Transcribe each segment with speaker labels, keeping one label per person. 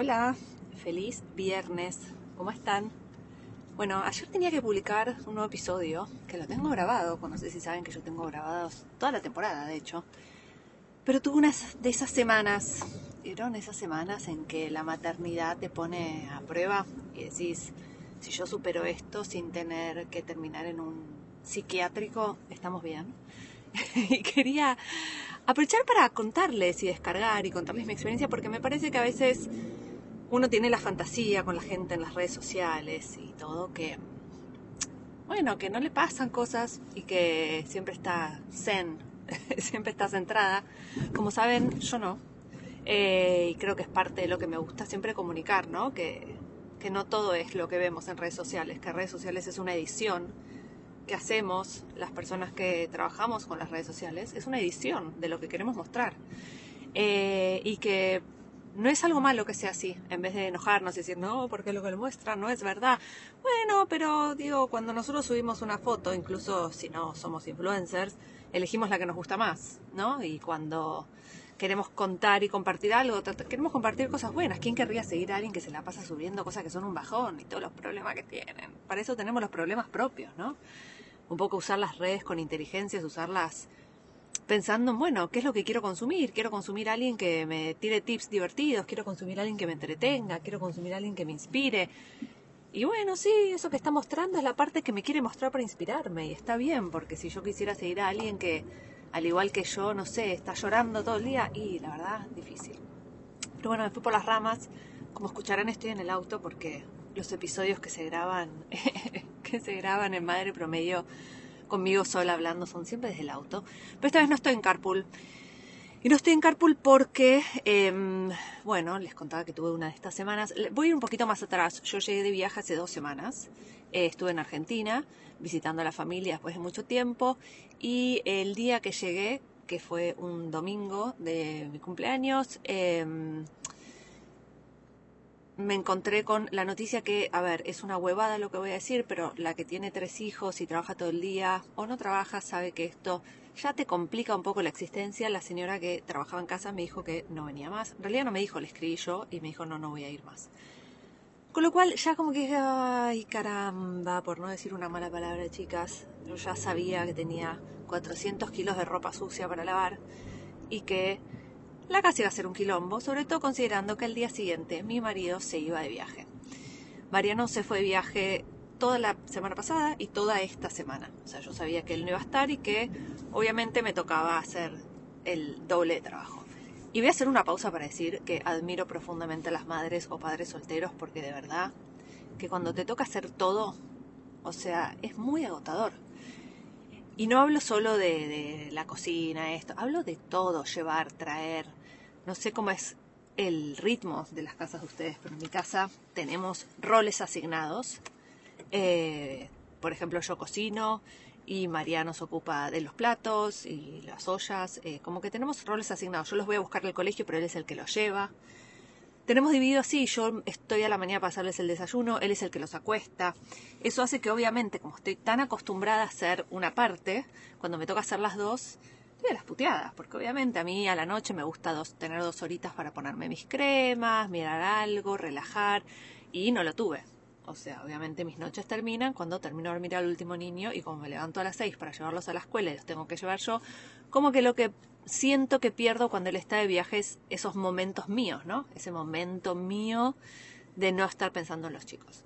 Speaker 1: Hola, feliz viernes. ¿Cómo están? Bueno, ayer tenía que publicar un nuevo episodio, que lo tengo grabado, no sé si saben que yo tengo grabados toda la temporada, de hecho. Pero tuve unas de esas semanas, eran esas semanas en que la maternidad te pone a prueba y decís, si yo supero esto sin tener que terminar en un psiquiátrico, estamos bien. y quería aprovechar para contarles y descargar y contarles mi experiencia porque me parece que a veces uno tiene la fantasía con la gente en las redes sociales y todo que, bueno, que no le pasan cosas y que siempre está zen, siempre está centrada. Como saben, yo no. Eh, y creo que es parte de lo que me gusta siempre comunicar, ¿no? Que, que no todo es lo que vemos en redes sociales, que redes sociales es una edición que hacemos las personas que trabajamos con las redes sociales, es una edición de lo que queremos mostrar. Eh, y que no es algo malo que sea así, en vez de enojarnos y decir, no, porque lo que lo muestra no es verdad. Bueno, pero digo, cuando nosotros subimos una foto, incluso si no somos influencers, elegimos la que nos gusta más, ¿no? Y cuando queremos contar y compartir algo, queremos compartir cosas buenas. ¿Quién querría seguir a alguien que se la pasa subiendo cosas que son un bajón y todos los problemas que tienen? Para eso tenemos los problemas propios, ¿no? Un poco usar las redes con inteligencia, usarlas pensando en, bueno, ¿qué es lo que quiero consumir? Quiero consumir a alguien que me tire tips divertidos, quiero consumir a alguien que me entretenga, quiero consumir a alguien que me inspire. Y bueno, sí, eso que está mostrando es la parte que me quiere mostrar para inspirarme y está bien, porque si yo quisiera seguir a alguien que, al igual que yo, no sé, está llorando todo el día, y la verdad, difícil. Pero bueno, me fui por las ramas. Como escucharán, estoy en el auto porque los episodios que se graban, que se graban en Madre Promedio conmigo sola hablando son siempre desde el auto. Pero esta vez no estoy en carpool. Y no estoy en carpool porque, em, bueno, les contaba que tuve una de estas semanas. Voy a ir un poquito más atrás. Yo llegué de viaje hace dos semanas. Eh, estuve en Argentina visitando a la familia después de mucho tiempo. Y el día que llegué, que fue un domingo de mi cumpleaños, em, me encontré con la noticia que, a ver, es una huevada lo que voy a decir, pero la que tiene tres hijos y trabaja todo el día o no trabaja sabe que esto ya te complica un poco la existencia. La señora que trabajaba en casa me dijo que no venía más. En realidad no me dijo, le escribí yo y me dijo, no, no voy a ir más. Con lo cual ya como que, ay caramba, por no decir una mala palabra, chicas, yo ya sabía que tenía 400 kilos de ropa sucia para lavar y que la casa iba a ser un quilombo, sobre todo considerando que el día siguiente mi marido se iba de viaje. Mariano se fue de viaje toda la semana pasada y toda esta semana. O sea, yo sabía que él no iba a estar y que obviamente me tocaba hacer el doble trabajo. Y voy a hacer una pausa para decir que admiro profundamente a las madres o padres solteros porque de verdad que cuando te toca hacer todo, o sea, es muy agotador. Y no hablo solo de, de la cocina, esto, hablo de todo, llevar, traer, no sé cómo es el ritmo de las casas de ustedes, pero en mi casa tenemos roles asignados. Eh, por ejemplo, yo cocino y Mariano se ocupa de los platos y las ollas. Eh, como que tenemos roles asignados. Yo los voy a buscar al colegio, pero él es el que los lleva. Tenemos dividido así, yo estoy a la mañana para hacerles el desayuno, él es el que los acuesta. Eso hace que obviamente, como estoy tan acostumbrada a hacer una parte, cuando me toca hacer las dos, a las puteadas, porque obviamente a mí a la noche me gusta dos, tener dos horitas para ponerme mis cremas, mirar algo, relajar, y no lo tuve. O sea, obviamente mis noches terminan cuando termino de dormir al último niño y como me levanto a las seis para llevarlos a la escuela y los tengo que llevar yo, como que lo que siento que pierdo cuando él está de viaje es esos momentos míos, ¿no? Ese momento mío de no estar pensando en los chicos.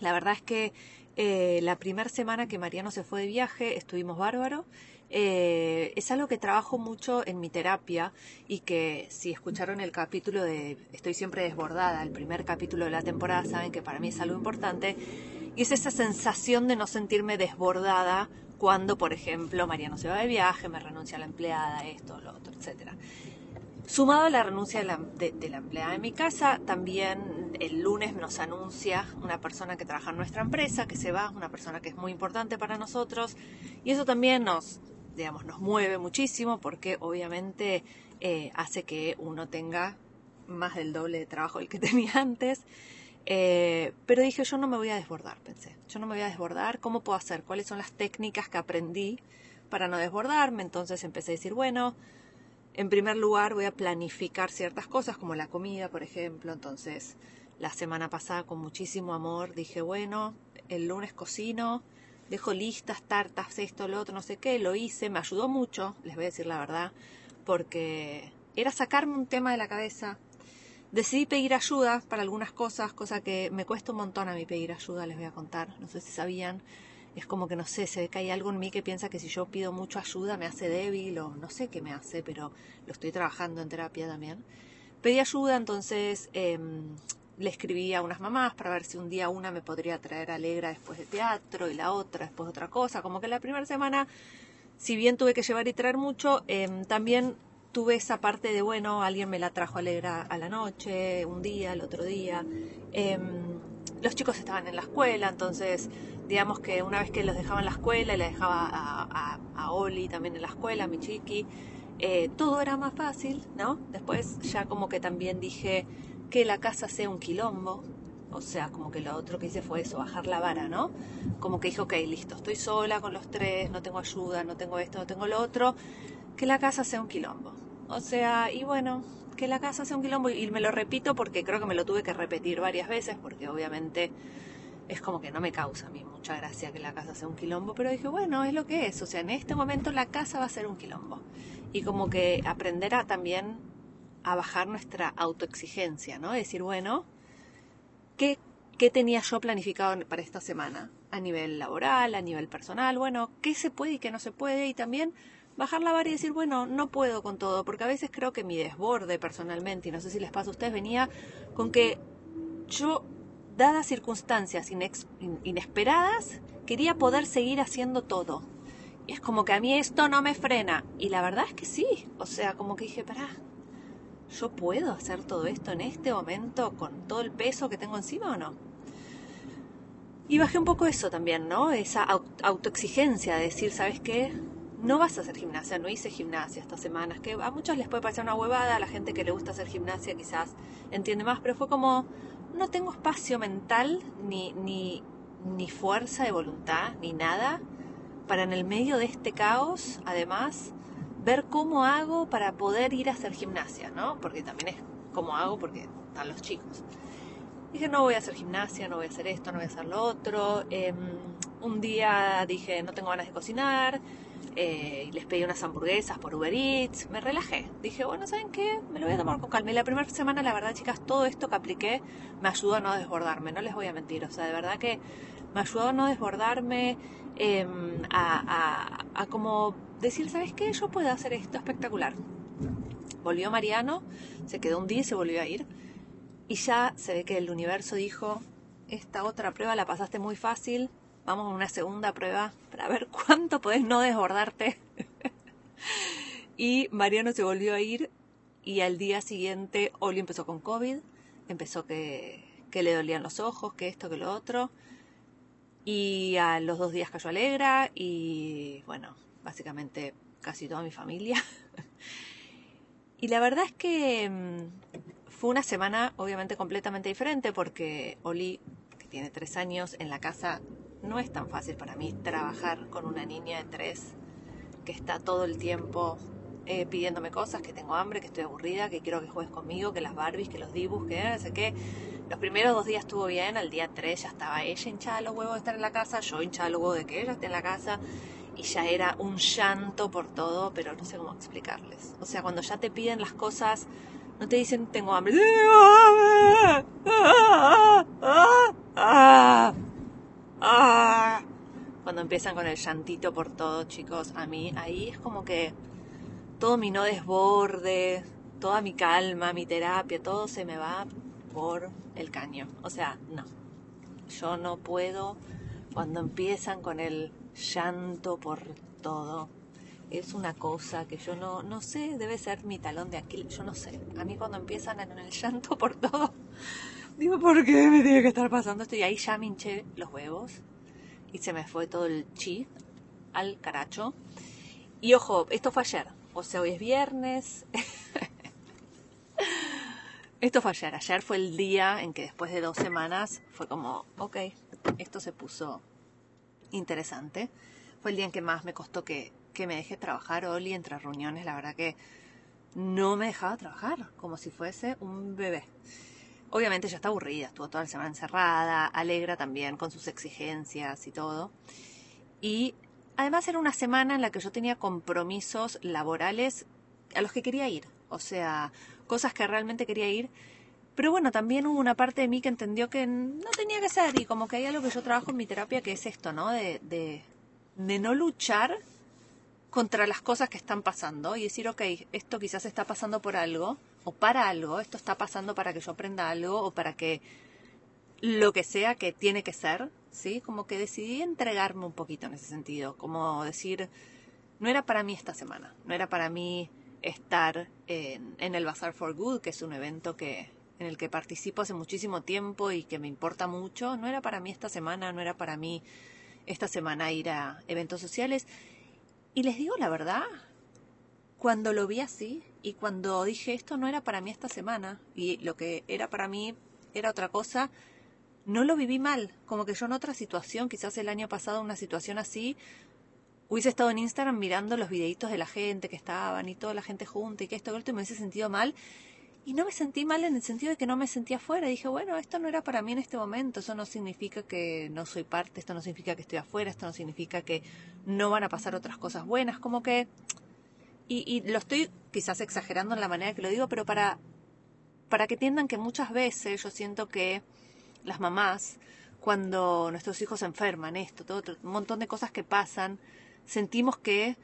Speaker 1: La verdad es que eh, la primera semana que Mariano se fue de viaje estuvimos bárbaro eh, es algo que trabajo mucho en mi terapia y que si escucharon el capítulo de Estoy siempre desbordada, el primer capítulo de la temporada, saben que para mí es algo importante. Y es esa sensación de no sentirme desbordada cuando, por ejemplo, Mariano se va de viaje, me renuncia a la empleada, esto, lo otro, etc. Sumado a la renuncia de la, de la, empleada de mi casa, también el lunes nos anuncia una persona que trabaja en nuestra empresa que se va, una persona que es muy importante para nosotros, y eso también nos, digamos, nos mueve muchísimo porque obviamente eh, hace que uno tenga más del doble de trabajo del que tenía antes. Eh, pero dije, yo no me voy a desbordar, pensé. Yo no me voy a desbordar. ¿Cómo puedo hacer? ¿Cuáles son las técnicas que aprendí para no desbordarme? Entonces empecé a decir, bueno, en primer lugar voy a planificar ciertas cosas como la comida, por ejemplo. Entonces, la semana pasada con muchísimo amor dije, bueno, el lunes cocino, dejo listas, tartas, esto, lo otro, no sé qué, lo hice, me ayudó mucho, les voy a decir la verdad, porque era sacarme un tema de la cabeza. Decidí pedir ayuda para algunas cosas, cosa que me cuesta un montón a mí pedir ayuda, les voy a contar, no sé si sabían es como que no sé, se ve que hay algo en mí que piensa que si yo pido mucho ayuda me hace débil o no sé qué me hace, pero lo estoy trabajando en terapia también. Pedí ayuda, entonces em, le escribí a unas mamás para ver si un día una me podría traer Alegra después de teatro y la otra después de otra cosa. Como que la primera semana, si bien tuve que llevar y traer mucho, em, también tuve esa parte de, bueno, alguien me la trajo Alegra a la noche, un día, el otro día. Em, los chicos estaban en la escuela, entonces digamos que una vez que los dejaba en la escuela y le dejaba a, Oli también en la escuela, a mi chiqui, eh, todo era más fácil, ¿no? Después ya como que también dije que la casa sea un quilombo, o sea, como que lo otro que hice fue eso, bajar la vara, ¿no? Como que dije, ok, listo, estoy sola con los tres, no tengo ayuda, no tengo esto, no tengo lo otro, que la casa sea un quilombo. O sea, y bueno, que la casa sea un quilombo, y me lo repito porque creo que me lo tuve que repetir varias veces, porque obviamente es como que no me causa a mí mucha gracia que la casa sea un quilombo, pero dije, bueno, es lo que es, o sea, en este momento la casa va a ser un quilombo. Y como que aprender a también a bajar nuestra autoexigencia, ¿no? Decir, bueno, ¿qué, ¿qué tenía yo planificado para esta semana? A nivel laboral, a nivel personal, bueno, ¿qué se puede y qué no se puede? Y también bajar la vara y decir, bueno, no puedo con todo, porque a veces creo que mi desborde personalmente, y no sé si les pasa a ustedes, venía con que yo dadas circunstancias inesperadas, quería poder seguir haciendo todo. Y es como que a mí esto no me frena. Y la verdad es que sí. O sea, como que dije, pará, ¿yo puedo hacer todo esto en este momento con todo el peso que tengo encima o no? Y bajé un poco eso también, ¿no? Esa autoexigencia de decir, ¿sabes qué? No vas a hacer gimnasia, no hice gimnasia estas semanas, que a muchos les puede parecer una huevada, a la gente que le gusta hacer gimnasia quizás entiende más, pero fue como, no tengo espacio mental ni, ni, ni fuerza de voluntad ni nada para en el medio de este caos, además, ver cómo hago para poder ir a hacer gimnasia, ¿no? Porque también es cómo hago porque están los chicos. Dije, no voy a hacer gimnasia, no voy a hacer esto, no voy a hacer lo otro. Em, un día dije, no tengo ganas de cocinar, eh, les pedí unas hamburguesas por Uber Eats, me relajé. Dije, bueno, ¿saben qué? Me lo voy a tomar con calma. Y la primera semana, la verdad, chicas, todo esto que apliqué me ayudó a no desbordarme, no les voy a mentir. O sea, de verdad que me ayudó a no desbordarme, em, a, a, como decir, ¿sabes qué? Yo puedo hacer esto espectacular. Volvió Mariano, se quedó un día y se volvió a ir. Y ya se ve que el universo dijo, esta otra prueba la pasaste muy fácil, Vamos a una segunda prueba para ver cuánto podés no desbordarte. y Mariano se volvió a ir y al día siguiente Oli empezó con COVID, empezó que, que le dolían los ojos, que esto, que lo otro. Y a los dos días cayó Alegra y bueno, básicamente casi toda mi familia. y la verdad es que mm, fue una semana obviamente completamente diferente porque Oli, que tiene tres años, en la casa no es tan fácil para mí trabajar con una niña de tres que está todo el tiempo eh, pidiéndome cosas, que tengo hambre, que estoy aburrida, que quiero que juegues conmigo, que las Barbies, que los dibujos, que no sé qué. Los primeros dos días estuvo bien, al día tres ya estaba ella hinchada los huevos de estar en la casa, yo hinchada los huevos de que ella esté en la casa y ya era un llanto por todo, pero no sé cómo explicarles. O sea, cuando ya te piden las cosas, no te dicen tengo hambre. Cuando empiezan con el llantito por todo, chicos, a mí ahí es como que todo mi no desborde, toda mi calma, mi terapia, todo se me va por el caño. O sea, no. Yo no puedo cuando empiezan con el llanto por todo. Es una cosa que yo no, no sé, debe ser mi talón de aquí, yo no sé. A mí cuando empiezan en el llanto por todo, Digo, ¿por qué me tiene que estar pasando esto? Y ahí ya me hinché los huevos y se me fue todo el chi al caracho. Y ojo, esto fue ayer. O sea, hoy es viernes. esto fue ayer. Ayer fue el día en que después de dos semanas fue como, ok, esto se puso interesante. Fue el día en que más me costó que, que me deje trabajar Oli entre reuniones. La verdad que no me dejaba trabajar, como si fuese un bebé. Obviamente ya está aburrida, estuvo toda la semana encerrada, alegra también con sus exigencias y todo. Y además era una semana en la que yo tenía compromisos laborales a los que quería ir, o sea, cosas que realmente quería ir. Pero bueno, también hubo una parte de mí que entendió que no tenía que ser y como que hay algo que yo trabajo en mi terapia que es esto, ¿no? De, de, no luchar contra las cosas que están pasando y decir, ok, esto quizás está pasando por algo o para algo, esto está pasando para que yo aprenda algo o para que lo que sea que tiene que ser, ¿sí? Como que decidí entregarme un poquito en ese sentido, como decir, no era para mí esta semana, no era para mí estar en, en el Bazaar for Good, que es un evento que en el que participo hace muchísimo tiempo y que me importa mucho, no era para mí esta semana, no era para mí esta semana ir a eventos sociales. Y les digo la verdad, cuando lo vi así y cuando dije esto no era para mí esta semana y lo que era para mí era otra cosa, no lo viví mal. Como que yo en otra situación, quizás el año pasado una situación así, hubiese estado en Instagram mirando los videitos de la gente que estaban y toda la gente junta y que esto y esto y me hubiese sentido mal y no me sentí mal en el sentido de que no me sentía afuera. Dije, bueno, esto no era para mí en este momento. Eso no significa que no soy parte, esto no significa que estoy afuera, esto no significa que no van a pasar otras cosas buenas. Como que. Y, lo estoy quizás exagerando en la manera que lo digo, pero para, para que entiendan que muchas veces yo siento que las mamás, cuando nuestros hijos se enferman, esto, todo, un montón de cosas que pasan, sentimos que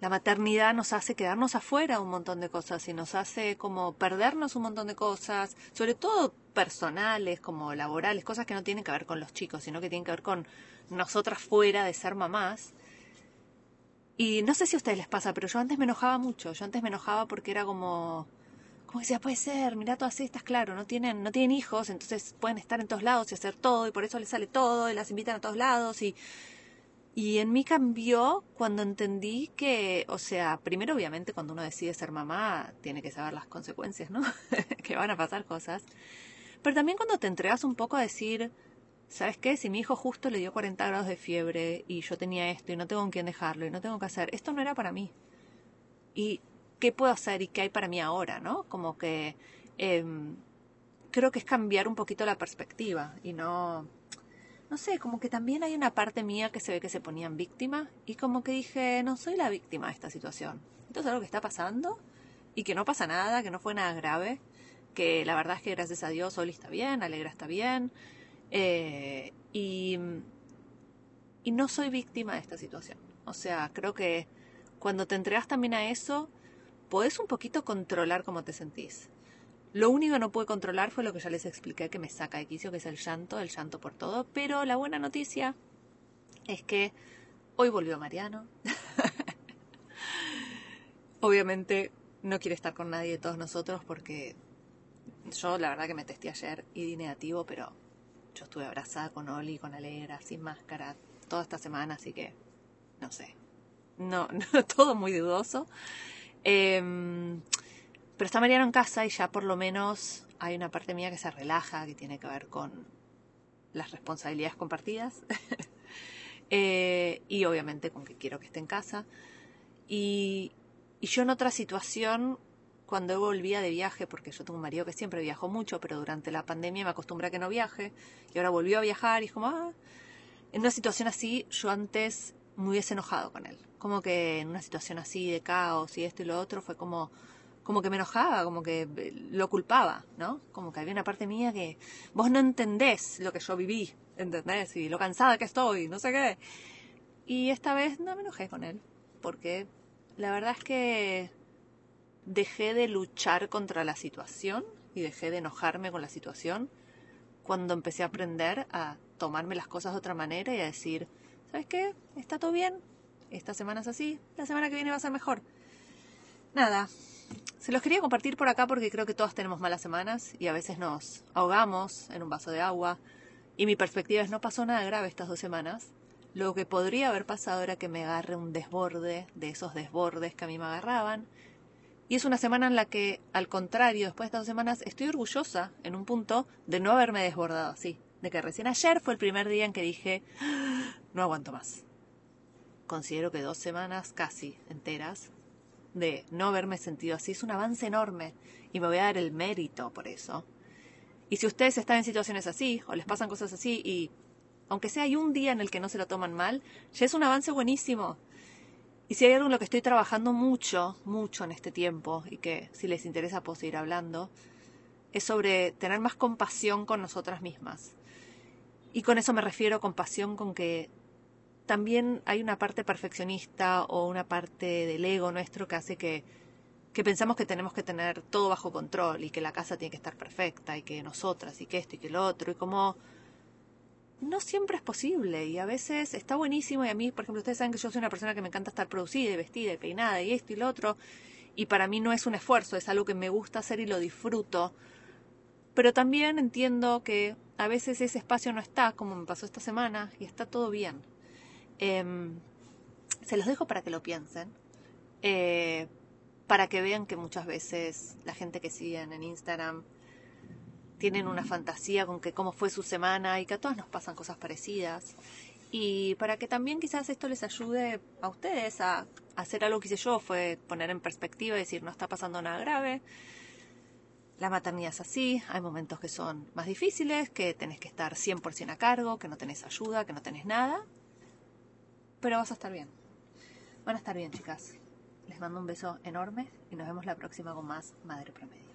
Speaker 1: la maternidad nos hace quedarnos afuera un montón de cosas y nos hace como perdernos un montón de cosas, sobre todo personales, como laborales, cosas que no tienen que ver con los chicos, sino que tienen que ver con nosotras fuera de ser mamás. Y no sé si a ustedes les pasa, pero yo antes me enojaba mucho, yo antes me enojaba porque era como, como decía, puede ser, mira todas estas, claro, no tienen, no tienen hijos, entonces pueden estar en todos lados y hacer todo, y por eso les sale todo, y las invitan a todos lados, y y en mí cambió cuando entendí que, o sea, primero obviamente cuando uno decide ser mamá tiene que saber las consecuencias, ¿no? que van a pasar cosas. Pero también cuando te entregas un poco a decir, ¿sabes qué? Si mi hijo justo le dio 40 grados de fiebre y yo tenía esto y no tengo con quién dejarlo y no tengo que hacer, esto no era para mí. ¿Y qué puedo hacer y qué hay para mí ahora, ¿no? Como que em, creo que es cambiar un poquito la perspectiva y no no sé, como que también hay una parte mía que se ve que se ponían víctima y como que dije, no soy la víctima de esta situación. Esto es algo que está pasando y que no pasa nada, que no fue nada grave, que la verdad es que gracias a Dios Oli está bien, Alegra está bien eh, y, y no soy víctima de esta situación. O sea, creo que cuando te entregas también a eso, podés un poquito controlar cómo te sentís. Lo único que no pude controlar fue lo que ya les expliqué que me saca de quicio, que es el llanto, el llanto por todo. Pero la buena noticia es que hoy volvió Mariano. Obviamente no quiere estar con nadie de todos nosotros porque yo la verdad que me testé ayer y di negativo, pero yo estuve abrazada con Oli, con Alegra, sin máscara, toda esta semana, así que no sé. No, no todo muy dudoso. Eh, pero está Mariano en casa y ya por lo menos hay una parte mía que se relaja, que tiene que ver con las responsabilidades compartidas. Eh, y obviamente con que quiero que esté en casa. Y, yo en otra situación, cuando volvía de viaje, porque yo tengo un marido que siempre viajó mucho, pero durante la pandemia me acostumbré a que no viaje, y ahora volvió a viajar y es como, ah, en una situación así, yo antes me hubiese enojado con él. Como que en una situación así de caos y esto y lo otro, fue como, como que me enojaba, como que eh, lo culpaba, ¿no? Como que había una parte mía que vos no entendés lo que yo viví, ¿entendés? Y lo cansada que estoy, no sé qué. Y esta vez no me enojé con él, porque la verdad es que dejé de luchar contra la situación y dejé de enojarme con la situación cuando empecé a aprender a tomarme las cosas de otra manera y a decir, ¿sabes qué? Está todo bien, esta semana es así, la semana que viene va a ser mejor. Nada, se los quería compartir por acá porque creo que todos tenemos malas semanas y a veces nos ahogamos en un vaso de agua. Y mi perspectiva es no pasó nada grave estas dos semanas. Lo que podría haber pasado era que me agarre un desborde de esos desbordes que a mí me agarraban. Y es una semana en la que, al contrario, después de estas dos semanas, estoy orgullosa en un punto de no haberme desbordado así. De que recién ayer fue el primer día en que dije, ah, no aguanto más. Considero que dos semanas casi enteras de no haberme sentido así. Es un avance enorme y me voy a dar el mérito por eso. Y si ustedes están en situaciones así o les pasan cosas así y aunque sea hay un día en el que no se lo toman mal, ya es un avance buenísimo. Y si hay algo en lo que estoy trabajando mucho, mucho en este tiempo y que si les interesa puedo seguir hablando, es sobre tener más compasión con nosotras mismas. Y con eso me refiero compasión con que también hay una parte perfeccionista o una parte del ego nuestro que hace que, que pensamos que tenemos que tener todo bajo control y que la casa tiene que estar perfecta y que nosotras y que esto y que lo otro y como no siempre es posible y a veces está buenísimo y a mí, por ejemplo, ustedes saben que yo soy una persona que me encanta estar producida y vestida y peinada y esto y lo otro y para mí no es un esfuerzo, es algo que me gusta hacer y lo disfruto. Pero también entiendo que a veces ese espacio no está, como me pasó esta semana, y está todo bien. Em, se los dejo para que lo piensen, eh, para que vean que muchas veces la gente que siguen en Instagram tienen una fantasía con que cómo fue su semana y que a todas nos pasan cosas parecidas. Y para que también quizás esto les ayude a ustedes a, hacer algo que hice yo, fue poner en perspectiva y decir, no está pasando nada grave. La maternidad es así, hay momentos que son más difíciles, que tenés que estar 100% a cargo, que no tenés ayuda, que no tenés nada, pero vas a estar bien. Van a estar bien, chicas. Les mando un beso enorme y nos vemos la próxima con más Madre Promedio.